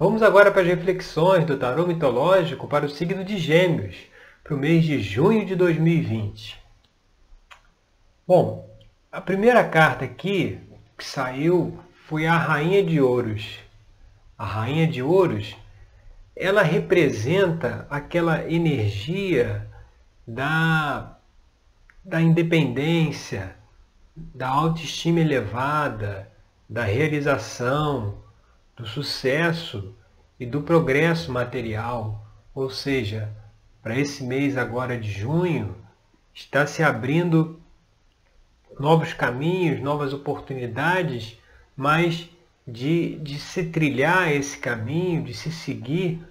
Vamos agora para as reflexões do tarô mitológico para o signo de Gêmeos, para o mês de junho de 2020. Bom, a primeira carta aqui que saiu foi a Rainha de Ouros. A Rainha de Ouros, ela representa aquela energia da, da independência, da autoestima elevada, da realização, do sucesso e do progresso material. Ou seja, para esse mês agora de junho, está se abrindo novos caminhos, novas oportunidades, mas de, de se trilhar esse caminho, de se seguir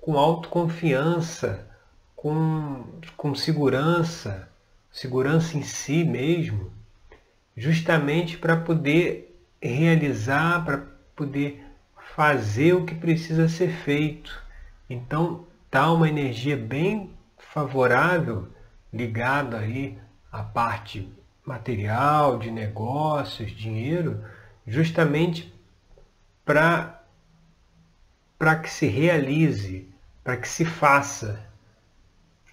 com autoconfiança, com, com segurança, segurança em si mesmo, justamente para poder realizar, para poder fazer o que precisa ser feito. Então, está uma energia bem favorável ligada aí à parte material, de negócios, dinheiro, justamente para para que se realize, para que se faça.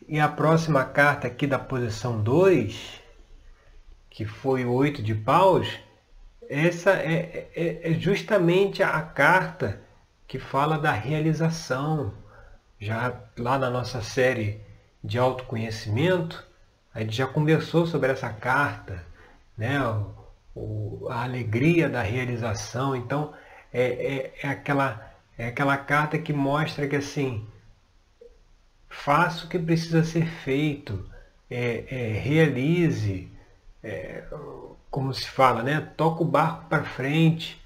E a próxima carta aqui da posição 2, que foi o oito de paus, essa é, é, é justamente a carta que fala da realização. Já lá na nossa série de autoconhecimento, a gente já conversou sobre essa carta, né? O, a alegria da realização. Então, é, é, é, aquela, é aquela carta que mostra que assim, faça o que precisa ser feito, é, é realize, é, como se fala, né? toca o barco para frente.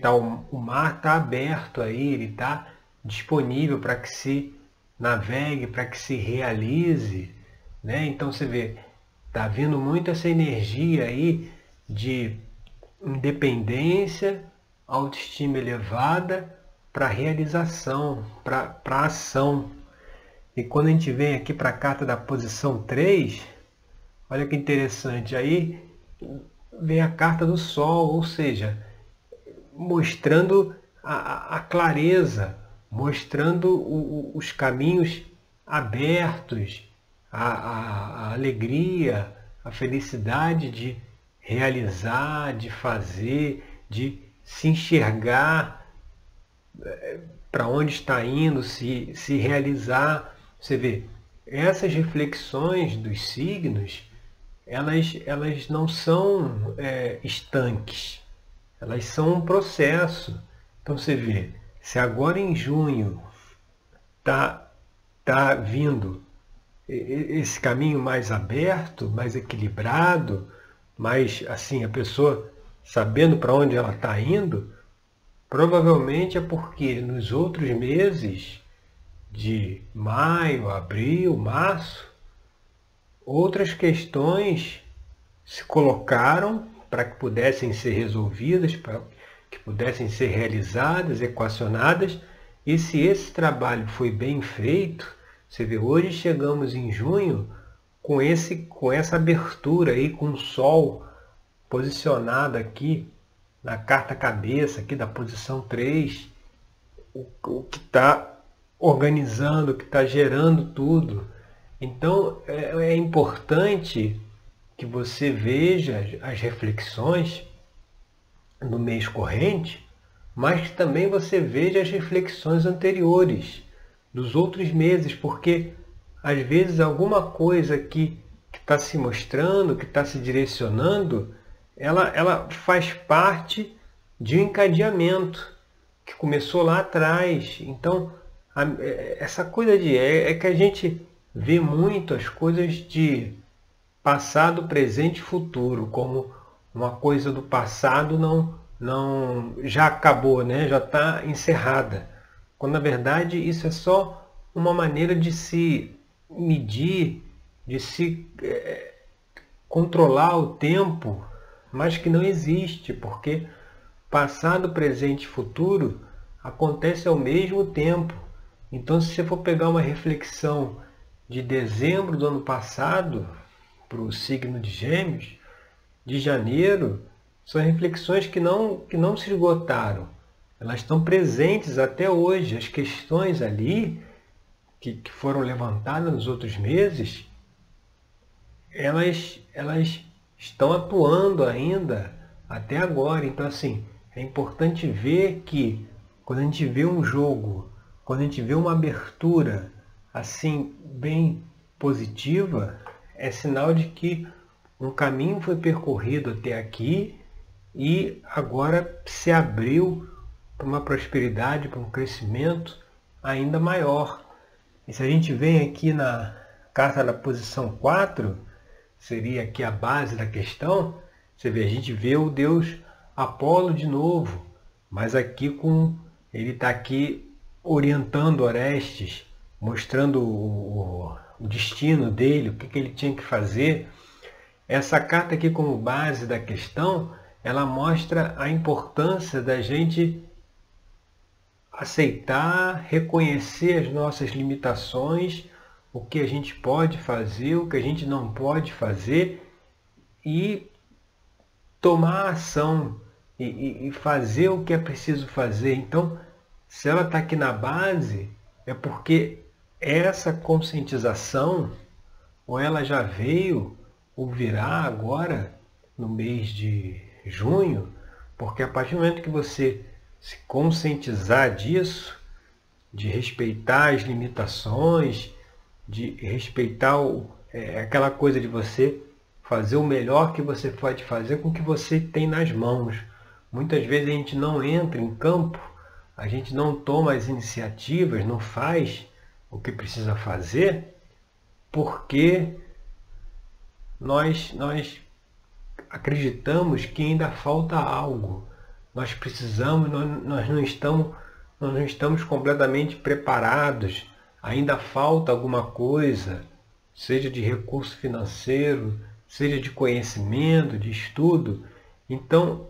Tá, o, o mar está aberto aí, ele está disponível para que se navegue, para que se realize. Né? Então você vê, está vindo muito essa energia aí de independência, autoestima elevada para realização, para ação. E quando a gente vem aqui para a carta da posição 3, olha que interessante, aí vem a carta do Sol, ou seja, mostrando a, a clareza, mostrando o, os caminhos abertos, a, a, a alegria, a felicidade de realizar, de fazer, de se enxergar eh, para onde está indo, se, se realizar. Você vê, essas reflexões dos signos, elas, elas não são é, estanques, elas são um processo. Então você vê, se agora em junho está tá vindo esse caminho mais aberto, mais equilibrado, mais assim, a pessoa sabendo para onde ela está indo, provavelmente é porque nos outros meses de maio, abril, março, outras questões se colocaram para que pudessem ser resolvidas, para que pudessem ser realizadas, equacionadas, e se esse trabalho foi bem feito, você vê, hoje chegamos em junho com, esse, com essa abertura aí, com o Sol posicionado aqui na carta cabeça, aqui da posição 3, o, o que está organizando, o que está gerando tudo. Então é, é importante que você veja as reflexões no mês corrente, mas que também você veja as reflexões anteriores dos outros meses, porque às vezes alguma coisa que está se mostrando, que está se direcionando, ela, ela faz parte de um encadeamento que começou lá atrás. Então, a, é, essa coisa de é, é que a gente vê muito as coisas de passado, presente e futuro como uma coisa do passado não não já acabou, né? Já está encerrada. Quando na verdade isso é só uma maneira de se medir, de se é, controlar o tempo, mas que não existe, porque passado, presente e futuro acontece ao mesmo tempo. Então, se você for pegar uma reflexão de dezembro do ano passado para o signo de Gêmeos, de janeiro, são reflexões que não, que não se esgotaram elas estão presentes até hoje. As questões ali que, que foram levantadas nos outros meses, elas, elas estão atuando ainda até agora. Então, assim, é importante ver que quando a gente vê um jogo, quando a gente vê uma abertura assim bem positiva, é sinal de que um caminho foi percorrido até aqui e agora se abriu para uma prosperidade, para um crescimento ainda maior. E se a gente vem aqui na carta da posição 4, seria aqui a base da questão, você vê, a gente vê o Deus Apolo de novo, mas aqui com ele está aqui orientando Orestes, mostrando o, o destino dele, o que, que ele tinha que fazer. Essa carta aqui como base da questão, ela mostra a importância da gente aceitar, reconhecer as nossas limitações, o que a gente pode fazer, o que a gente não pode fazer e tomar ação e, e fazer o que é preciso fazer. Então, se ela está aqui na base, é porque essa conscientização, ou ela já veio, ou virá agora, no mês de junho, porque a partir do momento que você se conscientizar disso, de respeitar as limitações, de respeitar o, é, aquela coisa de você fazer o melhor que você pode fazer com o que você tem nas mãos. Muitas vezes a gente não entra em campo, a gente não toma as iniciativas, não faz o que precisa fazer, porque nós, nós acreditamos que ainda falta algo nós precisamos, nós, nós não estamos, nós não estamos completamente preparados, ainda falta alguma coisa, seja de recurso financeiro, seja de conhecimento, de estudo. Então,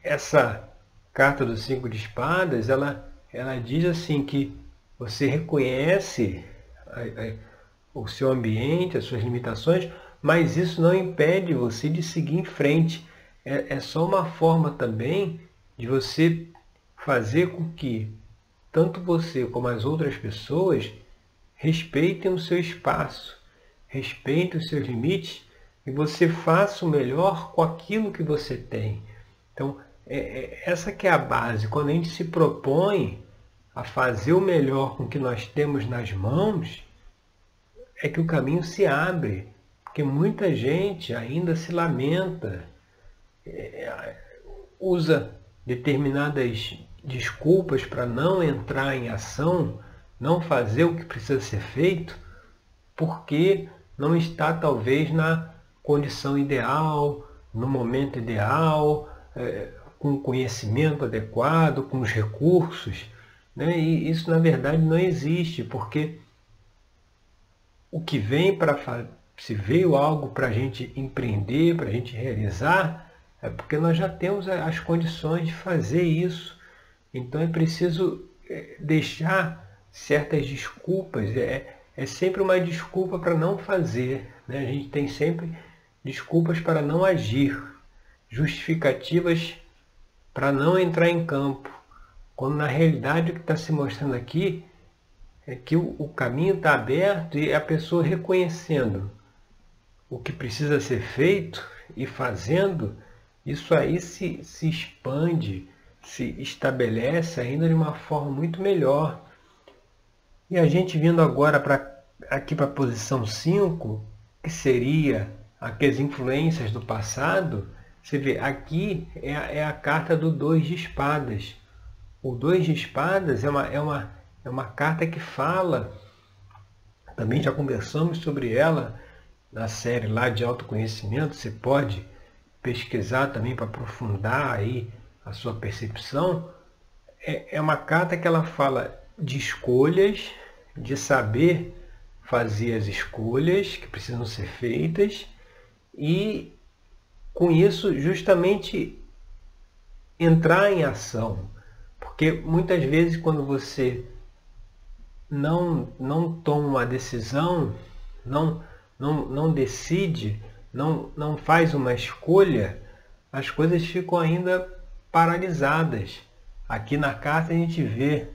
essa carta dos cinco de espadas, ela, ela diz assim que você reconhece a, a, o seu ambiente, as suas limitações, mas isso não impede você de seguir em frente. É, é só uma forma também de você fazer com que tanto você como as outras pessoas respeitem o seu espaço, respeitem os seus limites e você faça o melhor com aquilo que você tem. Então, é, é, essa que é a base. Quando a gente se propõe a fazer o melhor com o que nós temos nas mãos, é que o caminho se abre. Porque muita gente ainda se lamenta, é, usa determinadas desculpas para não entrar em ação, não fazer o que precisa ser feito, porque não está talvez na condição ideal, no momento ideal, é, com o conhecimento adequado, com os recursos. Né? E isso na verdade não existe, porque o que vem para se veio algo para a gente empreender, para a gente realizar, é porque nós já temos as condições de fazer isso. Então é preciso é, deixar certas desculpas. É, é sempre uma desculpa para não fazer. Né? A gente tem sempre desculpas para não agir, justificativas para não entrar em campo. Quando na realidade o que está se mostrando aqui é que o, o caminho está aberto e a pessoa reconhecendo o que precisa ser feito e fazendo isso aí se, se expande, se estabelece ainda de uma forma muito melhor. E a gente vindo agora para aqui para a posição 5, que seria aqui as influências do passado, você vê, aqui é é a carta do dois de espadas. O dois de espadas é uma, é, uma, é uma carta que fala, também já conversamos sobre ela na série lá de autoconhecimento, você pode pesquisar também para aprofundar aí a sua percepção, é, é uma carta que ela fala de escolhas, de saber fazer as escolhas que precisam ser feitas e com isso justamente entrar em ação. Porque muitas vezes quando você não, não toma uma decisão, não, não, não decide, não, não faz uma escolha, as coisas ficam ainda paralisadas. Aqui na carta a gente vê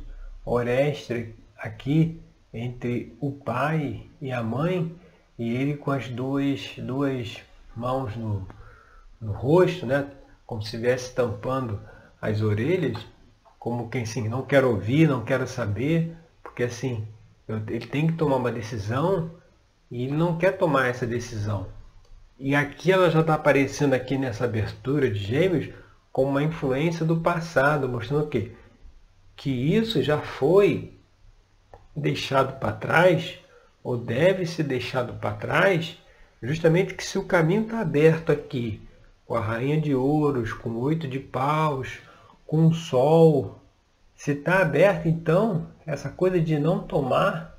Orestes aqui entre o pai e a mãe e ele com as duas, duas mãos no, no rosto, né? como se estivesse tampando as orelhas, como quem assim, não quer ouvir, não quero saber, porque assim, ele tem que tomar uma decisão e ele não quer tomar essa decisão. E aqui ela já está aparecendo aqui nessa abertura de gêmeos como uma influência do passado, mostrando o quê? Que isso já foi deixado para trás, ou deve ser deixado para trás, justamente que se o caminho está aberto aqui, com a rainha de ouros, com oito de paus, com o sol, se está aberto então, essa coisa de não tomar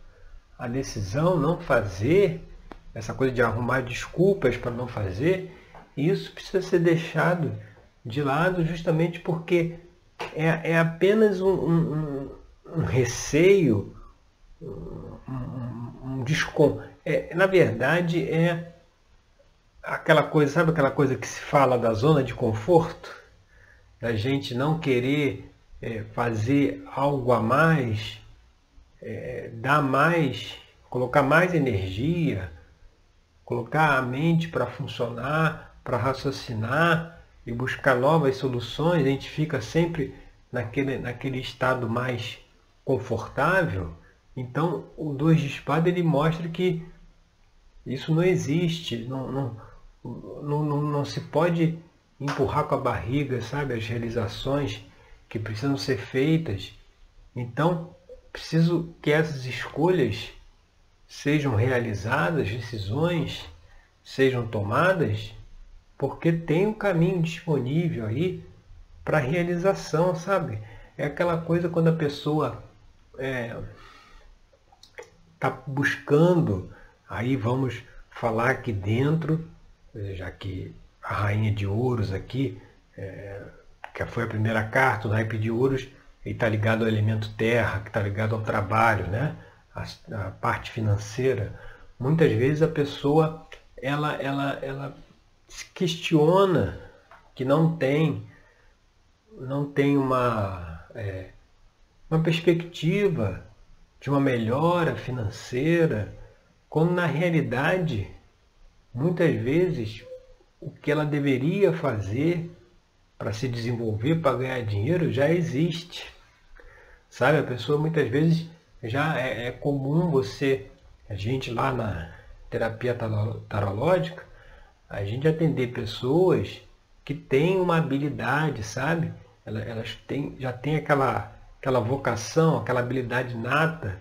a decisão, não fazer, essa coisa de arrumar desculpas para não fazer, isso precisa ser deixado de lado justamente porque é, é apenas um, um, um receio, um, um descon... É, na verdade, é aquela coisa, sabe aquela coisa que se fala da zona de conforto? Da gente não querer é, fazer algo a mais, é, dar mais, colocar mais energia, colocar a mente para funcionar, para raciocinar, e buscar novas soluções, a gente fica sempre naquele, naquele estado mais confortável. Então, o dois de espada ele mostra que isso não existe, não, não, não, não, não se pode empurrar com a barriga, sabe, as realizações que precisam ser feitas. Então, preciso que essas escolhas sejam realizadas, decisões sejam tomadas porque tem um caminho disponível aí para realização, sabe? É aquela coisa quando a pessoa está é, tá buscando, aí vamos falar aqui dentro, já que a rainha de ouros aqui, é, que foi a primeira carta, o naipe de ouros, ele está ligado ao elemento terra, que está ligado ao trabalho, né? A, a, parte financeira. Muitas vezes a pessoa ela, ela, ela se questiona que não tem, não tem uma, é, uma perspectiva de uma melhora financeira, quando na realidade, muitas vezes, o que ela deveria fazer para se desenvolver, para ganhar dinheiro, já existe. Sabe, a pessoa muitas vezes já é, é comum você, a gente lá na terapia tarológica, a gente atender pessoas que têm uma habilidade, sabe? Elas têm, já têm aquela, aquela vocação, aquela habilidade nata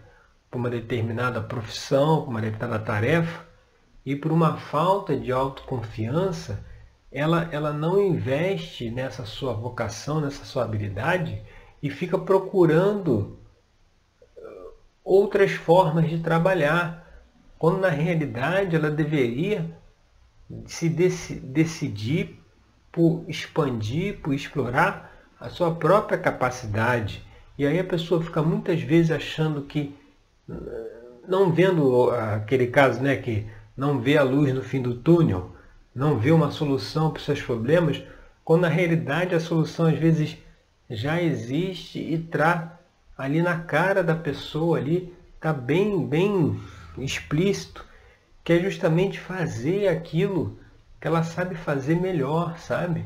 para uma determinada profissão, para uma determinada tarefa, e por uma falta de autoconfiança, ela, ela não investe nessa sua vocação, nessa sua habilidade e fica procurando uh, outras formas de trabalhar, quando na realidade ela deveria se decidir por expandir, por explorar a sua própria capacidade. E aí a pessoa fica muitas vezes achando que, não vendo aquele caso né, que não vê a luz no fim do túnel, não vê uma solução para os seus problemas, quando na realidade a solução às vezes já existe e está ali na cara da pessoa ali, está bem, bem explícito que é justamente fazer aquilo que ela sabe fazer melhor, sabe?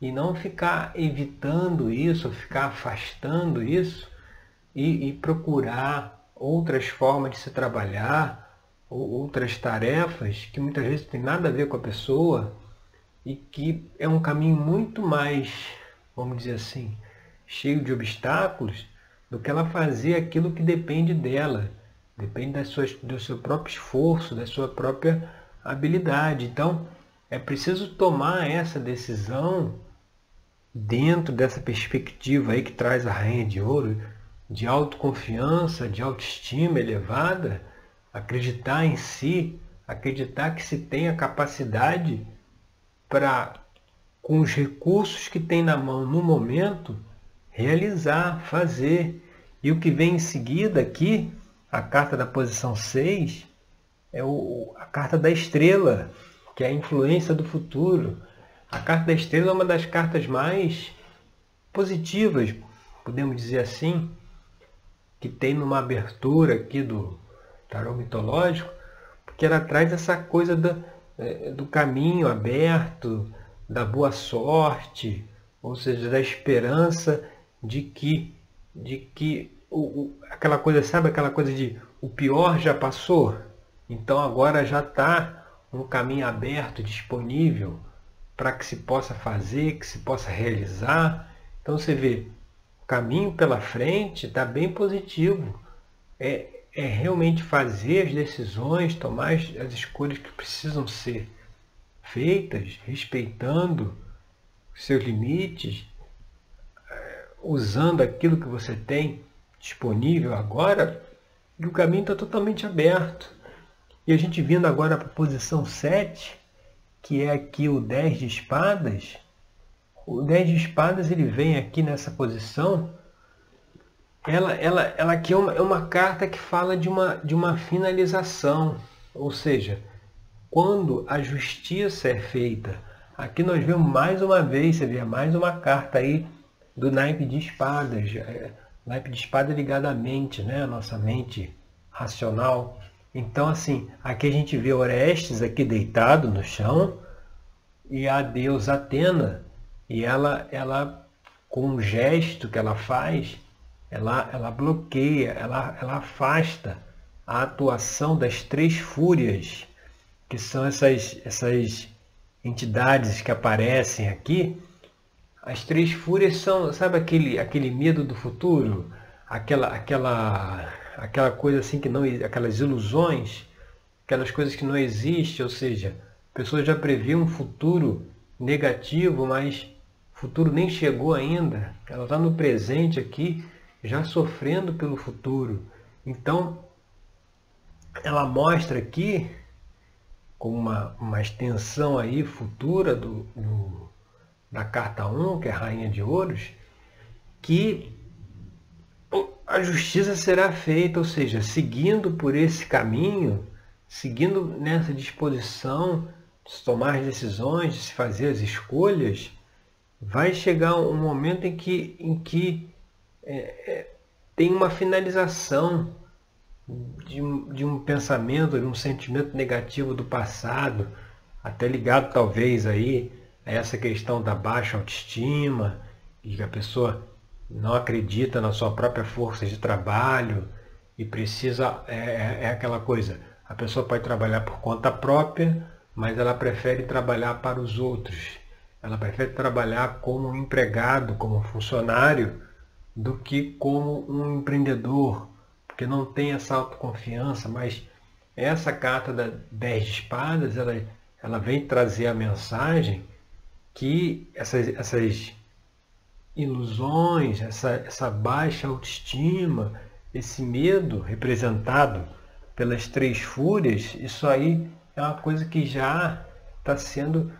E não ficar evitando isso, ficar afastando isso e, e procurar outras formas de se trabalhar, ou outras tarefas que muitas vezes tem nada a ver com a pessoa e que é um caminho muito mais, vamos dizer assim, cheio de obstáculos do que ela fazer aquilo que depende dela Depende das suas, do seu próprio esforço, da sua própria habilidade. Então, é preciso tomar essa decisão dentro dessa perspectiva aí que traz a rainha de ouro, de autoconfiança, de autoestima elevada, acreditar em si, acreditar que se tem a capacidade para, com os recursos que tem na mão no momento, realizar, fazer. E o que vem em seguida aqui a carta da posição 6 é o, a carta da estrela, que é a influência do futuro. A carta da estrela é uma das cartas mais positivas podemos dizer assim, que tem numa abertura aqui do tarô mitológico, porque ela traz essa coisa do, é, do caminho aberto, da boa sorte, ou seja, da esperança de que, de que o, o, aquela coisa, sabe aquela coisa de o pior já passou, então agora já está um caminho aberto, disponível para que se possa fazer, que se possa realizar. Então você vê, o caminho pela frente está bem positivo. É, é realmente fazer as decisões, tomar as, as escolhas que precisam ser feitas, respeitando seus limites, é, usando aquilo que você tem disponível agora, e o caminho está totalmente aberto. E a gente vindo agora para a posição 7, que é aqui o 10 de espadas, o 10 de espadas ele vem aqui nessa posição, ela, ela, ela aqui é uma, é uma carta que fala de uma, de uma finalização, ou seja, quando a justiça é feita. Aqui nós vemos mais uma vez, você vê mais uma carta aí do naipe de espadas. É, naipe de espada ligado à mente, né? a nossa mente racional. Então, assim, aqui a gente vê Orestes aqui deitado no chão e a deusa Atena. E ela, ela com um gesto que ela faz, ela, ela bloqueia, ela, ela afasta a atuação das três fúrias, que são essas, essas entidades que aparecem aqui. As três fúrias são, sabe aquele, aquele medo do futuro? Aquela, aquela aquela coisa assim que não, aquelas ilusões, aquelas coisas que não existem, ou seja, a pessoa já previu um futuro negativo, mas o futuro nem chegou ainda. Ela está no presente aqui, já sofrendo pelo futuro. Então, ela mostra aqui, com uma, uma extensão aí futura do, do, da carta 1, que é Rainha de Ouros, que a justiça será feita, ou seja, seguindo por esse caminho, seguindo nessa disposição de se tomar as decisões, de se fazer as escolhas, vai chegar um momento em que, em que é, é, tem uma finalização de, de um pensamento, de um sentimento negativo do passado, até ligado talvez aí a essa questão da baixa autoestima, e que a pessoa não acredita na sua própria força de trabalho e precisa. É, é, é aquela coisa, a pessoa pode trabalhar por conta própria, mas ela prefere trabalhar para os outros. Ela prefere trabalhar como empregado, como funcionário, do que como um empreendedor, porque não tem essa autoconfiança, mas essa carta da 10 de espadas, ela, ela vem trazer a mensagem que essas, essas ilusões, essa, essa baixa autoestima, esse medo representado pelas três fúrias, isso aí é uma coisa que já está sendo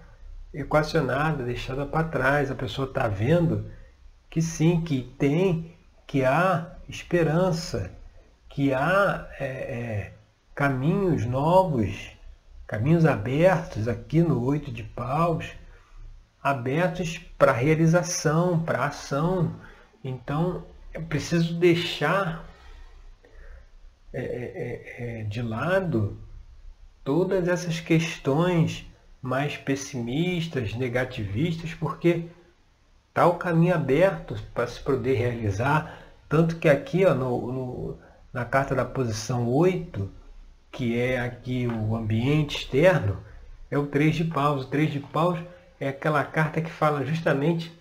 equacionada, deixada para trás. A pessoa está vendo que sim, que tem, que há esperança, que há é, é, caminhos novos, caminhos abertos aqui no Oito de Paus abertos para realização, para ação. Então, eu preciso deixar é, é, é, de lado todas essas questões mais pessimistas, negativistas, porque está o caminho aberto para se poder realizar. Tanto que aqui ó, no, no, na carta da posição 8, que é aqui o ambiente externo, é o 3 de paus. O 3 de paus é aquela carta que fala justamente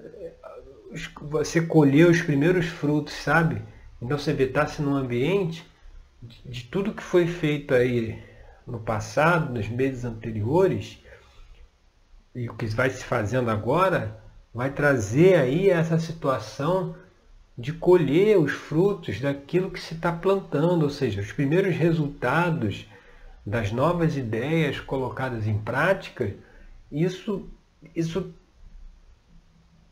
eh, você colher os primeiros frutos, sabe? Então você está-se num ambiente de, de tudo que foi feito aí no passado, nos meses anteriores, e o que vai se fazendo agora, vai trazer aí essa situação de colher os frutos daquilo que se está plantando, ou seja, os primeiros resultados das novas ideias colocadas em prática isso isso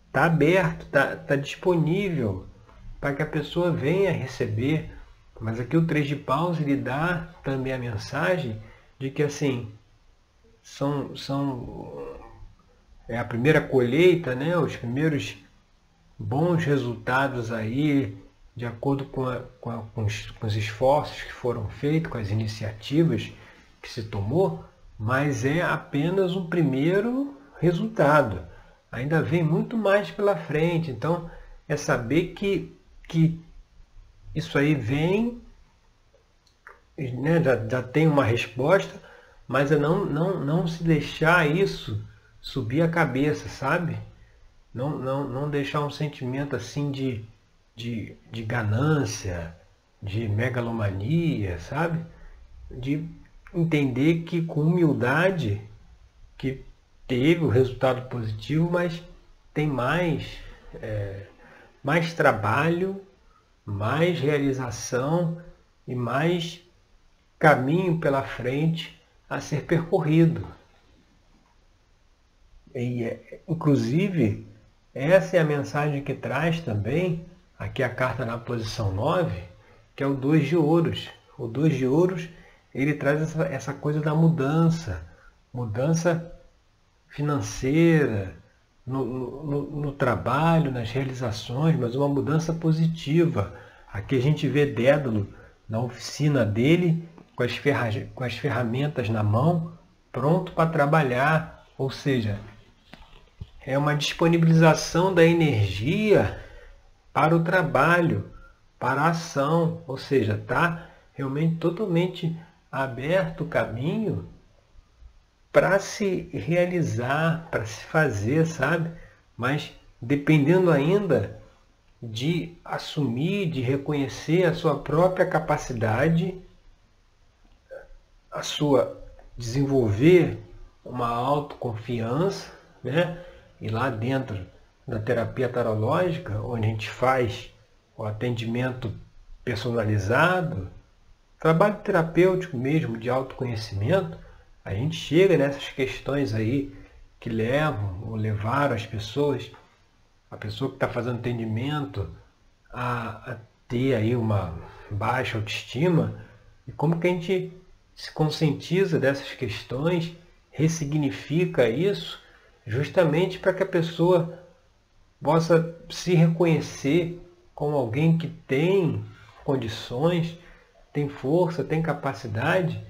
está aberto, está tá disponível para que a pessoa venha receber. Mas aqui o 3 de paus ele dá também a mensagem de que assim são, são é a primeira colheita, né? os primeiros bons resultados aí, de acordo com, a, com, a, com, os, com os esforços que foram feitos, com as iniciativas que se tomou, mas é apenas um primeiro resultado. Ainda vem muito mais pela frente. Então, é saber que, que isso aí vem, né, já, já tem uma resposta, mas é não, não, não se deixar isso subir a cabeça, sabe? Não, não, não deixar um sentimento assim de, de, de ganância, de megalomania, sabe? De entender que com humildade que teve o resultado positivo, mas tem mais, é, mais trabalho, mais realização e mais caminho pela frente a ser percorrido. E, é, inclusive, essa é a mensagem que traz também aqui a carta na posição 9, que é o 2 de ouros. O 2 de ouros, ele traz essa, essa coisa da mudança, mudança financeira, no, no, no, trabalho, nas realizações, mas uma mudança positiva. Aqui a gente vê Dédalo na oficina dele, com as, com as ferramentas na mão, pronto para trabalhar. Ou seja, é uma disponibilização da energia para o trabalho, para a ação, ou seja, está realmente totalmente aberto o caminho para se realizar, para se fazer, sabe? Mas dependendo ainda de assumir, de reconhecer a sua própria capacidade, a sua desenvolver uma autoconfiança, né? E lá dentro da terapia tarológica, onde a gente faz o atendimento personalizado, trabalho terapêutico mesmo de autoconhecimento, a gente chega nessas questões aí que levam ou levaram as pessoas, a pessoa que está fazendo atendimento, a, a, ter aí uma baixa autoestima, e como que a gente se conscientiza dessas questões, ressignifica isso, justamente para que a pessoa possa se reconhecer como alguém que tem condições, tem força, tem capacidade.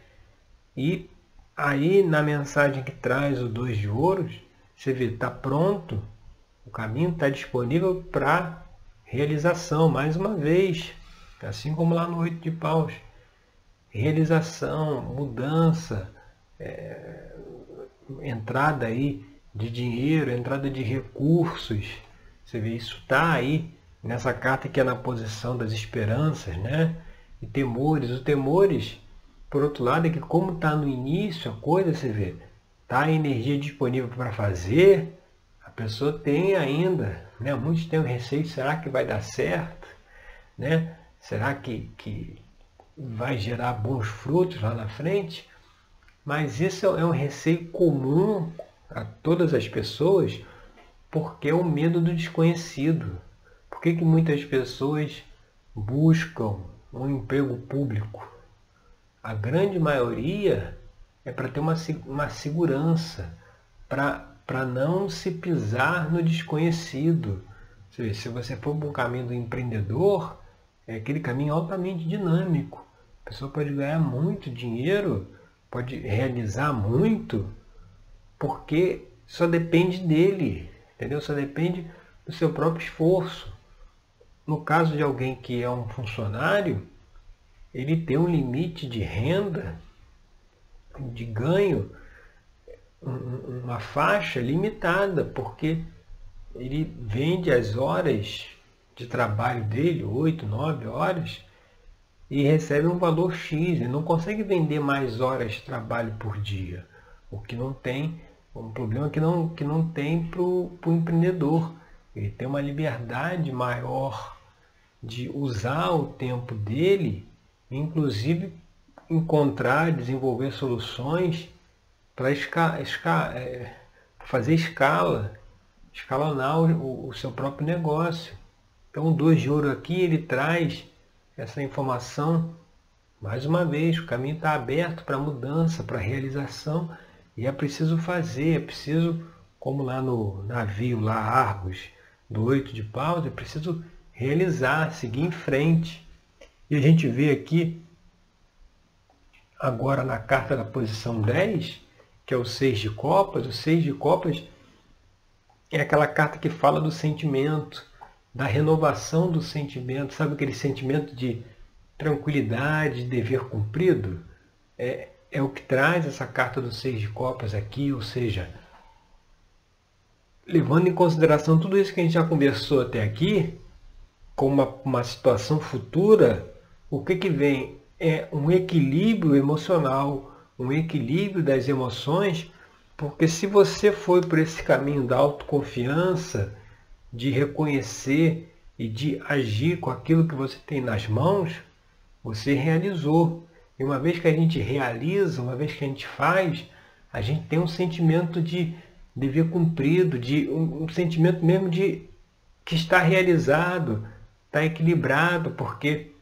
E aí na mensagem que traz o dois de ouros, você vê, está pronto, o caminho está disponível para realização, mais uma vez, assim como lá no oito de paus. Realização, mudança, é, entrada aí de dinheiro, entrada de recursos, você vê, isso está aí nessa carta que é na posição das esperanças, né? E temores. Os temores, por outro lado, é que como está no início a coisa, você vê, está a energia disponível para fazer, a pessoa tem ainda, né? Muitos têm o receio, será que vai dar certo? Né? Será que, que vai gerar bons frutos lá na frente? Mas isso é um receio comum a todas as pessoas, porque é o medo do desconhecido. Por que, que muitas pessoas buscam um emprego público? A grande maioria é para ter uma, uma segurança, para não se pisar no desconhecido. Se você for para um caminho do empreendedor, é aquele caminho altamente dinâmico. A pessoa pode ganhar muito dinheiro, pode realizar muito, porque só depende dele entendeu? Só depende do seu próprio esforço. No caso de alguém que é um funcionário, ele tem um limite de renda, de ganho, uma faixa limitada, porque ele vende as horas de trabalho dele, 8, 9 horas, e recebe um valor X. Ele não consegue vender mais horas de trabalho por dia, o que não tem um problema que não, que não tem para o empreendedor. Ele tem uma liberdade maior de usar o tempo dele, inclusive encontrar, desenvolver soluções para esca, esca, é, fazer escala, escalonar o, o, seu próprio negócio. Então, o 2 de ouro aqui, ele traz essa informação, mais uma vez, o caminho está aberto para mudança, para realização, e é preciso fazer, é preciso, como lá no navio, lá Argos, do oito de paus, é preciso realizar, seguir em frente. E a gente vê aqui, agora na carta da posição 10, que é o seis de copas, o seis de copas é aquela carta que fala do sentimento, da renovação do sentimento, sabe aquele sentimento de tranquilidade, de dever cumprido? É, é o que traz essa carta do seis de copas aqui, ou seja, levando em consideração tudo isso que a gente já conversou até aqui, com uma, uma situação futura, o que, que vem é um equilíbrio emocional, um equilíbrio das emoções, porque se você foi por esse caminho da autoconfiança, de reconhecer e de agir com aquilo que você tem nas mãos, você realizou. E uma vez que a gente realiza, uma vez que a gente faz, a gente tem um sentimento de dever cumprido, de um, um sentimento mesmo de que está realizado, está equilibrado, porque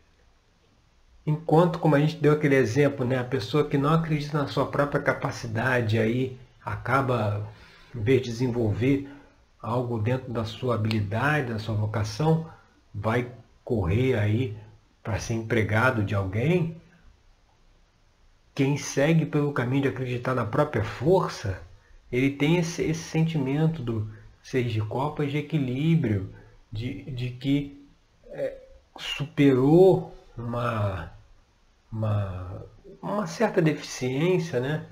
enquanto, como a gente deu aquele exemplo, né, a pessoa que não acredita na sua própria capacidade aí acaba, em vez de desenvolver algo dentro da sua habilidade, da sua vocação, vai correr aí para ser empregado de alguém. Quem segue pelo caminho de acreditar na própria força, ele tem esse, esse sentimento do seis de copas de equilíbrio, de, de que é, superou uma, uma, uma certa deficiência, né?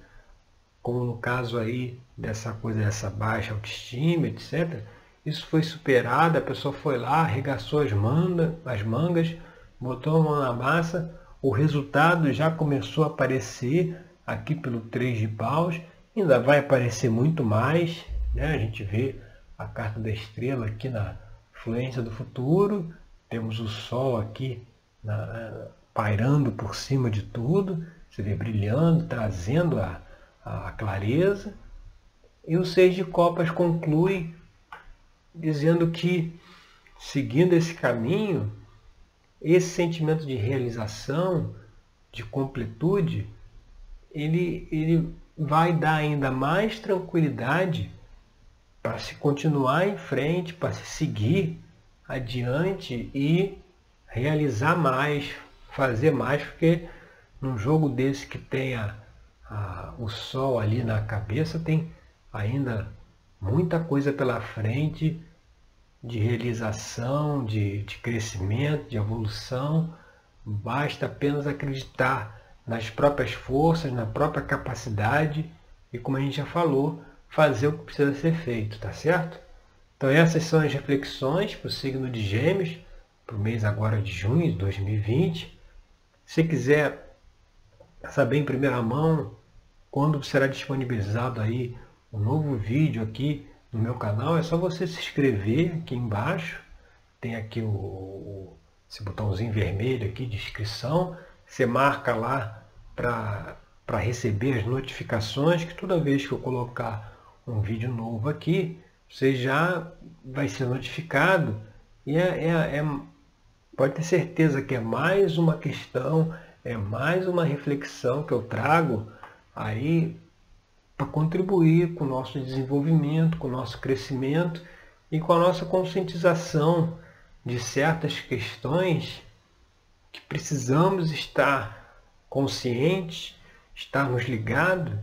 como no caso aí dessa coisa, dessa baixa autoestima, etc. Isso foi superado, a pessoa foi lá, arregaçou as, manda, as mangas, botou a mão na massa, o resultado já começou a aparecer aqui pelo 3 de paus, ainda vai aparecer muito mais, né? a gente vê a carta da estrela aqui na fluência do futuro, temos o Sol aqui na, pairando por cima de tudo, você vê brilhando, trazendo a, a clareza. E o Seis de Copas conclui dizendo que, seguindo esse caminho, esse sentimento de realização, de completude, ele, ele vai dar ainda mais tranquilidade para se continuar em frente, para se seguir adiante e realizar mais, fazer mais, porque num jogo desse que tenha a, o sol ali na cabeça, tem ainda muita coisa pela frente de realização, de, de crescimento, de evolução. Basta apenas acreditar nas próprias forças, na própria capacidade e, como a gente já falou, fazer o que precisa ser feito, tá certo? Então essas são as reflexões para o signo de Gêmeos, para o mês agora de junho de 2020. Se quiser saber em primeira mão quando será disponibilizado aí um novo vídeo aqui no meu canal, é só você se inscrever aqui embaixo. Tem aqui o, o esse botãozinho vermelho aqui de inscrição. Você marca lá para receber as notificações, que toda vez que eu colocar um vídeo novo aqui, você já vai ser notificado. E é, é, é pode ter certeza que é mais uma questão, é mais uma reflexão que eu trago aí para contribuir com o nosso desenvolvimento, com o nosso crescimento e com a nossa conscientização de certas questões que precisamos estar conscientes, estarmos ligados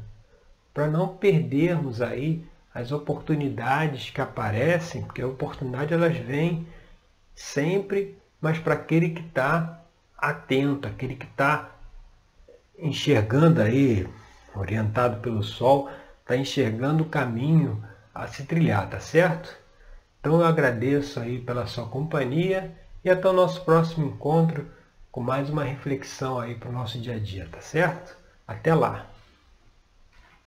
para não perdermos aí as oportunidades que aparecem, porque a oportunidade elas vêm sempre, mas para aquele que está atento, aquele que está enxergando aí orientado pelo sol, está enxergando o caminho a se trilhar, tá certo? Então eu agradeço aí pela sua companhia e até o nosso próximo encontro com mais uma reflexão aí para o nosso dia a dia, tá certo? Até lá!